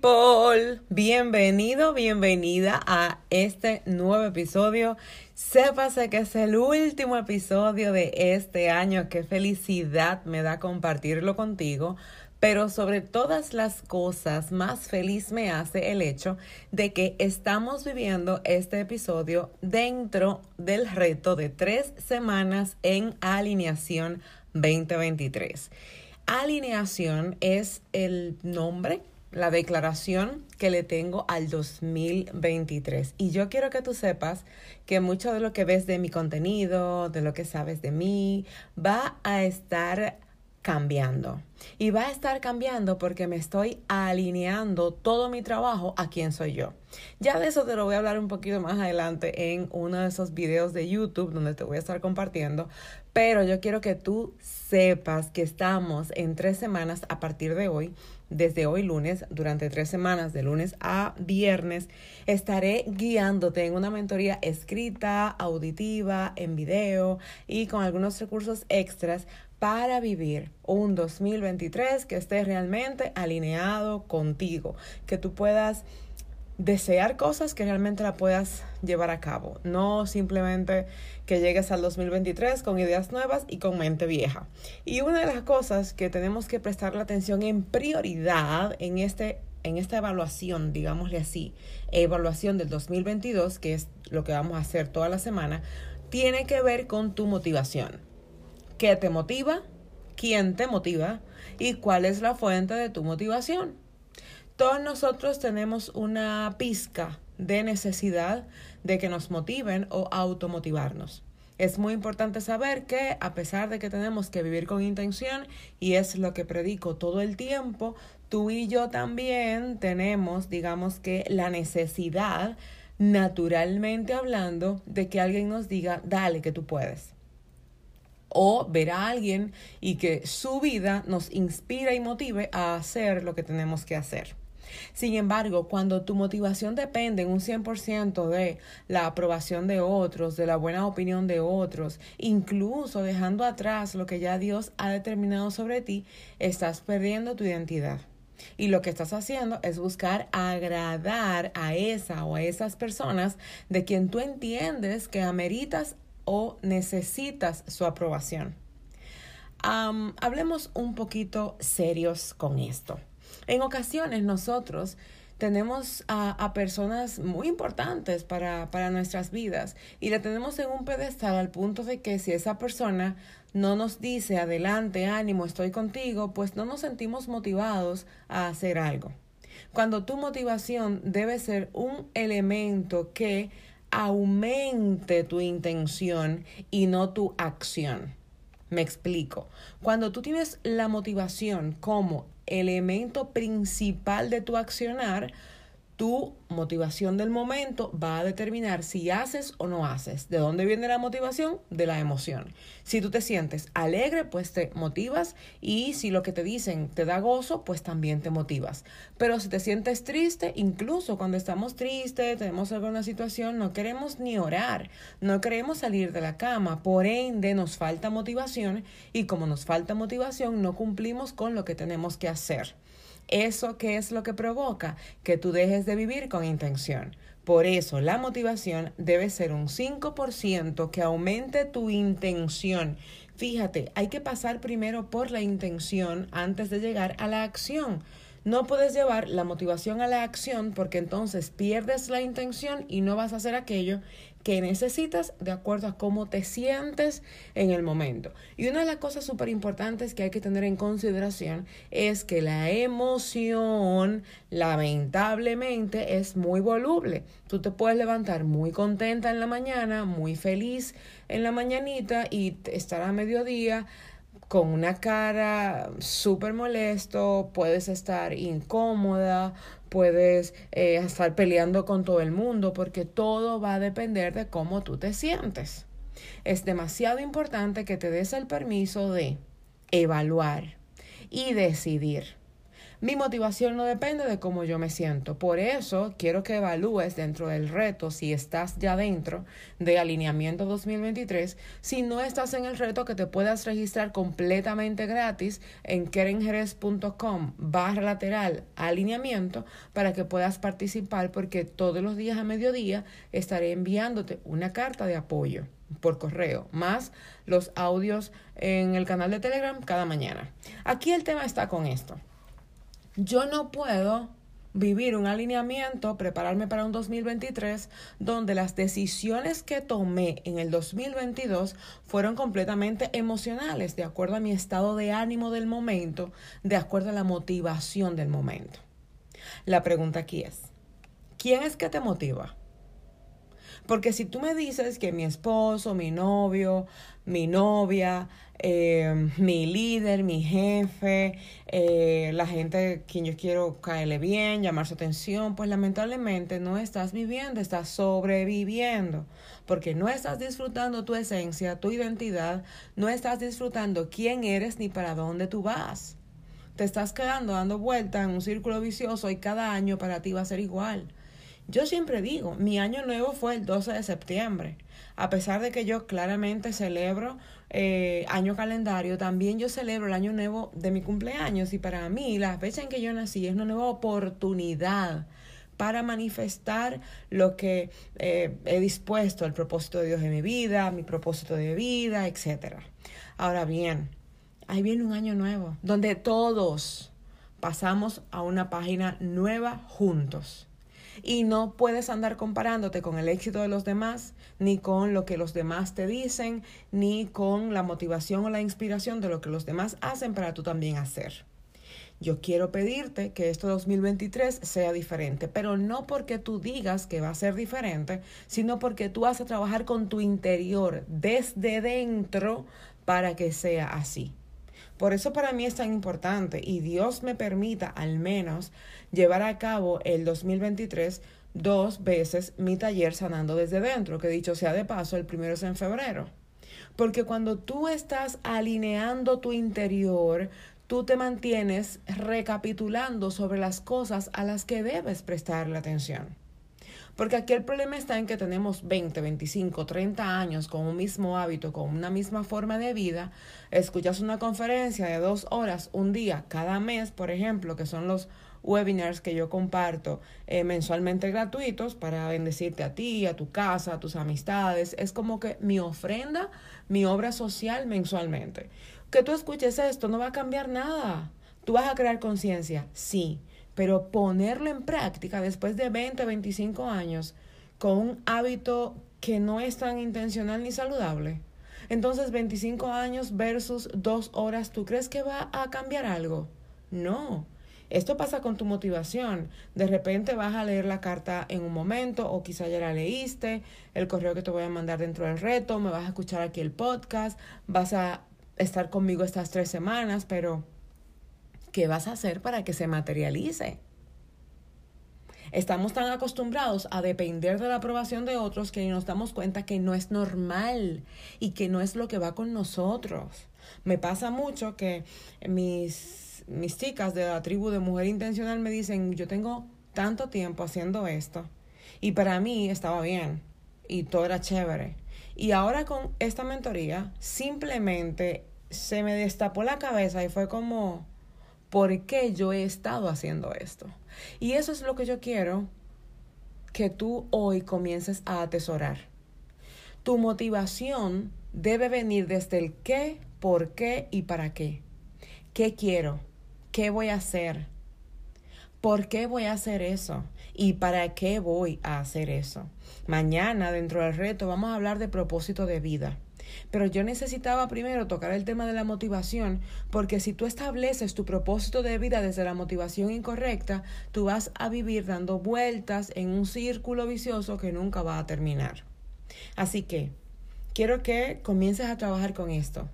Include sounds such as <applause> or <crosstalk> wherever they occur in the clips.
People, bienvenido, bienvenida a este nuevo episodio. Sépase que es el último episodio de este año. Qué felicidad me da compartirlo contigo. Pero sobre todas las cosas, más feliz me hace el hecho de que estamos viviendo este episodio dentro del reto de tres semanas en alineación 2023. Alineación es el nombre la declaración que le tengo al 2023. Y yo quiero que tú sepas que mucho de lo que ves de mi contenido, de lo que sabes de mí, va a estar cambiando. Y va a estar cambiando porque me estoy alineando todo mi trabajo a quién soy yo. Ya de eso te lo voy a hablar un poquito más adelante en uno de esos videos de YouTube donde te voy a estar compartiendo. Pero yo quiero que tú sepas que estamos en tres semanas a partir de hoy desde hoy lunes, durante tres semanas, de lunes a viernes, estaré guiándote en una mentoría escrita, auditiva, en video y con algunos recursos extras para vivir un 2023 que esté realmente alineado contigo, que tú puedas desear cosas que realmente la puedas llevar a cabo, no simplemente que llegues al 2023 con ideas nuevas y con mente vieja. Y una de las cosas que tenemos que prestar la atención en prioridad en este en esta evaluación, digámosle así, evaluación del 2022, que es lo que vamos a hacer toda la semana, tiene que ver con tu motivación. ¿Qué te motiva? ¿Quién te motiva? ¿Y cuál es la fuente de tu motivación? Todos nosotros tenemos una pizca de necesidad de que nos motiven o automotivarnos. Es muy importante saber que a pesar de que tenemos que vivir con intención, y es lo que predico todo el tiempo, tú y yo también tenemos, digamos que, la necesidad, naturalmente hablando, de que alguien nos diga, dale, que tú puedes. O ver a alguien y que su vida nos inspira y motive a hacer lo que tenemos que hacer. Sin embargo, cuando tu motivación depende en un 100% de la aprobación de otros, de la buena opinión de otros, incluso dejando atrás lo que ya Dios ha determinado sobre ti, estás perdiendo tu identidad. Y lo que estás haciendo es buscar agradar a esa o a esas personas de quien tú entiendes que ameritas o necesitas su aprobación. hablemos un poquito serios con esto. En ocasiones nosotros tenemos a, personas muy importantes para, para nuestras vidas y la tenemos en un pedestal al punto de que si esa persona no nos dice adelante, ánimo, estoy contigo, pues no nos sentimos motivados a hacer algo. Cuando tu motivación debe ser un elemento que aumente tu intención y no tu acción. Me explico. Cuando tú tienes la motivación como elemento principal de tu accionar, tu motivación del momento va a determinar si haces o no haces. ¿De dónde viene la motivación? De la emoción. Si tú te sientes alegre, pues te motivas y si lo que te dicen te da gozo, pues también te motivas. Pero si te sientes triste, incluso cuando estamos tristes, tenemos alguna situación, no queremos ni orar, no queremos salir de la cama, por ende nos falta motivación y como nos falta motivación no cumplimos con lo que tenemos que hacer. ¿Eso qué es lo que provoca? Que tú dejes de vivir con intención. Por eso la motivación debe ser un 5% que aumente tu intención. Fíjate, hay que pasar primero por la intención antes de llegar a la acción. No puedes llevar la motivación a la acción porque entonces pierdes la intención y no vas a hacer aquello que necesitas de acuerdo a cómo te sientes en el momento. Y una de las cosas súper importantes que hay que tener en consideración es que la emoción lamentablemente es muy voluble. Tú te puedes levantar muy contenta en la mañana, muy feliz en la mañanita y estar a mediodía con una cara súper molesto, puedes estar incómoda, puedes eh, estar peleando con todo el mundo, porque todo va a depender de cómo tú te sientes. Es demasiado importante que te des el permiso de evaluar y decidir. Mi motivación no depende de cómo yo me siento. Por eso quiero que evalúes dentro del reto si estás ya dentro de alineamiento 2023. Si no estás en el reto, que te puedas registrar completamente gratis en kerenjerez.com barra lateral alineamiento para que puedas participar porque todos los días a mediodía estaré enviándote una carta de apoyo por correo, más los audios en el canal de Telegram cada mañana. Aquí el tema está con esto. Yo no puedo vivir un alineamiento, prepararme para un 2023, donde las decisiones que tomé en el 2022 fueron completamente emocionales, de acuerdo a mi estado de ánimo del momento, de acuerdo a la motivación del momento. La pregunta aquí es, ¿quién es que te motiva? Porque si tú me dices que mi esposo, mi novio, mi novia, eh, mi líder, mi jefe, eh, la gente quien yo quiero caerle bien, llamar su atención, pues lamentablemente no estás viviendo, estás sobreviviendo, porque no estás disfrutando tu esencia, tu identidad, no estás disfrutando quién eres ni para dónde tú vas. Te estás quedando dando vueltas en un círculo vicioso y cada año para ti va a ser igual. Yo siempre digo, mi año nuevo fue el 12 de septiembre. A pesar de que yo claramente celebro eh, año calendario, también yo celebro el año nuevo de mi cumpleaños y para mí la fecha en que yo nací es una nueva oportunidad para manifestar lo que eh, he dispuesto, el propósito de Dios en mi vida, mi propósito de vida, etc. Ahora bien, ahí viene un año nuevo, donde todos pasamos a una página nueva juntos y no puedes andar comparándote con el éxito de los demás, ni con lo que los demás te dicen, ni con la motivación o la inspiración de lo que los demás hacen para tú también hacer. Yo quiero pedirte que este 2023 sea diferente, pero no porque tú digas que va a ser diferente, sino porque tú vas a trabajar con tu interior desde dentro para que sea así. Por eso para mí es tan importante y Dios me permita al menos llevar a cabo el 2023 dos veces mi taller sanando desde dentro, que dicho sea de paso, el primero es en febrero. Porque cuando tú estás alineando tu interior, tú te mantienes recapitulando sobre las cosas a las que debes prestarle atención. Porque aquí el problema está en que tenemos 20, 25, 30 años con un mismo hábito, con una misma forma de vida. Escuchas una conferencia de dos horas un día cada mes, por ejemplo, que son los webinars que yo comparto eh, mensualmente gratuitos para bendecirte a ti, a tu casa, a tus amistades. Es como que mi ofrenda, mi obra social mensualmente. Que tú escuches esto no va a cambiar nada. Tú vas a crear conciencia, sí pero ponerlo en práctica después de 20, 25 años con un hábito que no es tan intencional ni saludable. Entonces, 25 años versus dos horas, ¿tú crees que va a cambiar algo? No. Esto pasa con tu motivación. De repente vas a leer la carta en un momento o quizá ya la leíste, el correo que te voy a mandar dentro del reto, me vas a escuchar aquí el podcast, vas a estar conmigo estas tres semanas, pero ¿qué vas a hacer para que se materialice? Estamos tan acostumbrados a depender de la aprobación de otros que nos damos cuenta que no es normal y que no es lo que va con nosotros. Me pasa mucho que mis, mis chicas de la tribu de mujer intencional me dicen, yo tengo tanto tiempo haciendo esto y para mí estaba bien y todo era chévere. Y ahora con esta mentoría simplemente se me destapó la cabeza y fue como, por qué yo he estado haciendo esto. Y eso es lo que yo quiero que tú hoy comiences a atesorar. Tu motivación debe venir desde el qué, por qué y para qué. ¿Qué quiero? ¿Qué voy a hacer? ¿Por qué voy a hacer eso? ¿Y para qué voy a hacer eso? Mañana, dentro del reto, vamos a hablar de propósito de vida. Pero yo necesitaba primero tocar el tema de la motivación, porque si tú estableces tu propósito de vida desde la motivación incorrecta, tú vas a vivir dando vueltas en un círculo vicioso que nunca va a terminar. Así que quiero que comiences a trabajar con esto.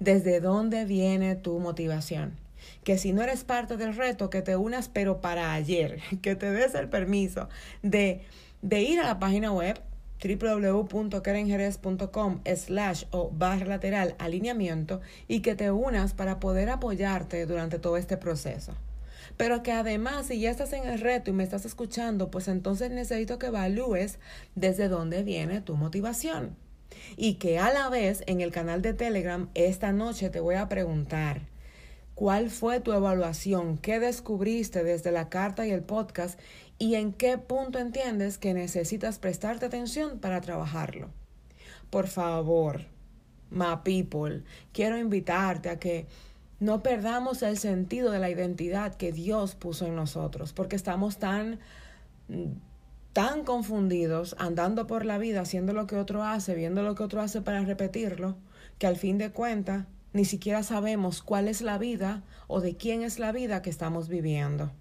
desde dónde viene tu motivación. Que si no eres parte del reto, que te unas, pero para ayer, <laughs> que te des el permiso de, de ir a la página web www.kerenjerez.com slash o barra lateral alineamiento y que te unas para poder apoyarte durante todo este proceso. Pero que además, si ya estás en el reto y me estás escuchando, pues entonces necesito que evalúes desde dónde viene tu motivación. Y que a la vez en el canal de Telegram esta noche te voy a preguntar, ¿cuál fue tu evaluación? ¿Qué descubriste desde la carta y el podcast? ¿Y en qué punto entiendes que necesitas prestarte atención para trabajarlo? Por favor, my people, quiero invitarte a que no perdamos el sentido de la identidad que Dios puso en nosotros, porque estamos tan tan confundidos andando por la vida haciendo lo que otro hace, viendo lo que otro hace para repetirlo, que al fin de cuentas ni siquiera sabemos cuál es la vida o de quién es la vida que estamos viviendo.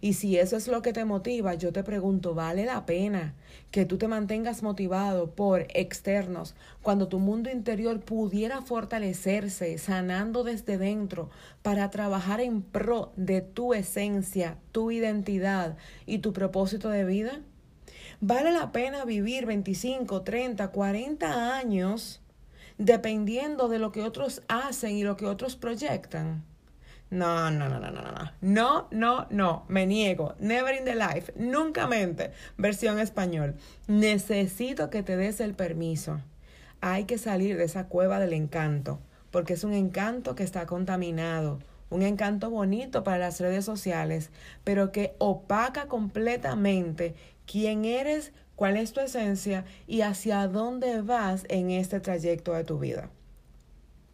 Y si eso es lo que te motiva, yo te pregunto, ¿vale la pena que tú te mantengas motivado por externos cuando tu mundo interior pudiera fortalecerse, sanando desde dentro, para trabajar en pro de tu esencia, tu identidad y tu propósito de vida? ¿Vale la pena vivir 25, 30, 40 años dependiendo de lo que otros hacen y lo que otros proyectan? No, no, no, no, no, no. No, no, no. Me niego. Never in the life. Nunca mente. Versión español. Necesito que te des el permiso. Hay que salir de esa cueva del encanto. Porque es un encanto que está contaminado. Un encanto bonito para las redes sociales. Pero que opaca completamente quién eres, cuál es tu esencia y hacia dónde vas en este trayecto de tu vida.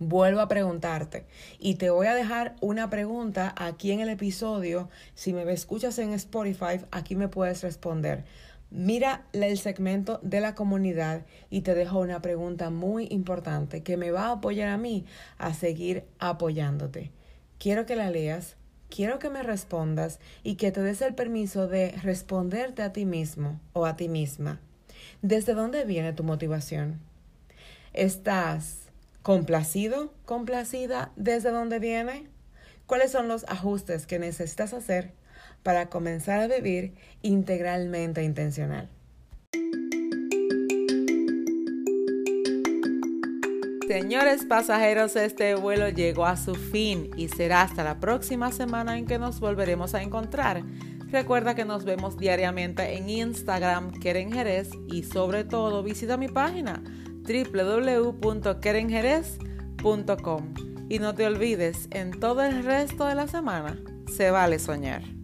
Vuelvo a preguntarte y te voy a dejar una pregunta aquí en el episodio. Si me escuchas en Spotify, aquí me puedes responder. Mira el segmento de la comunidad y te dejo una pregunta muy importante que me va a apoyar a mí a seguir apoyándote. Quiero que la leas, quiero que me respondas y que te des el permiso de responderte a ti mismo o a ti misma. ¿Desde dónde viene tu motivación? ¿Estás complacido, complacida, desde dónde viene, cuáles son los ajustes que necesitas hacer para comenzar a vivir integralmente intencional. Señores pasajeros, este vuelo llegó a su fin y será hasta la próxima semana en que nos volveremos a encontrar. Recuerda que nos vemos diariamente en Instagram, Keren Jerez, y sobre todo visita mi página www.kerenjerez.com. Y no te olvides, en todo el resto de la semana se vale soñar.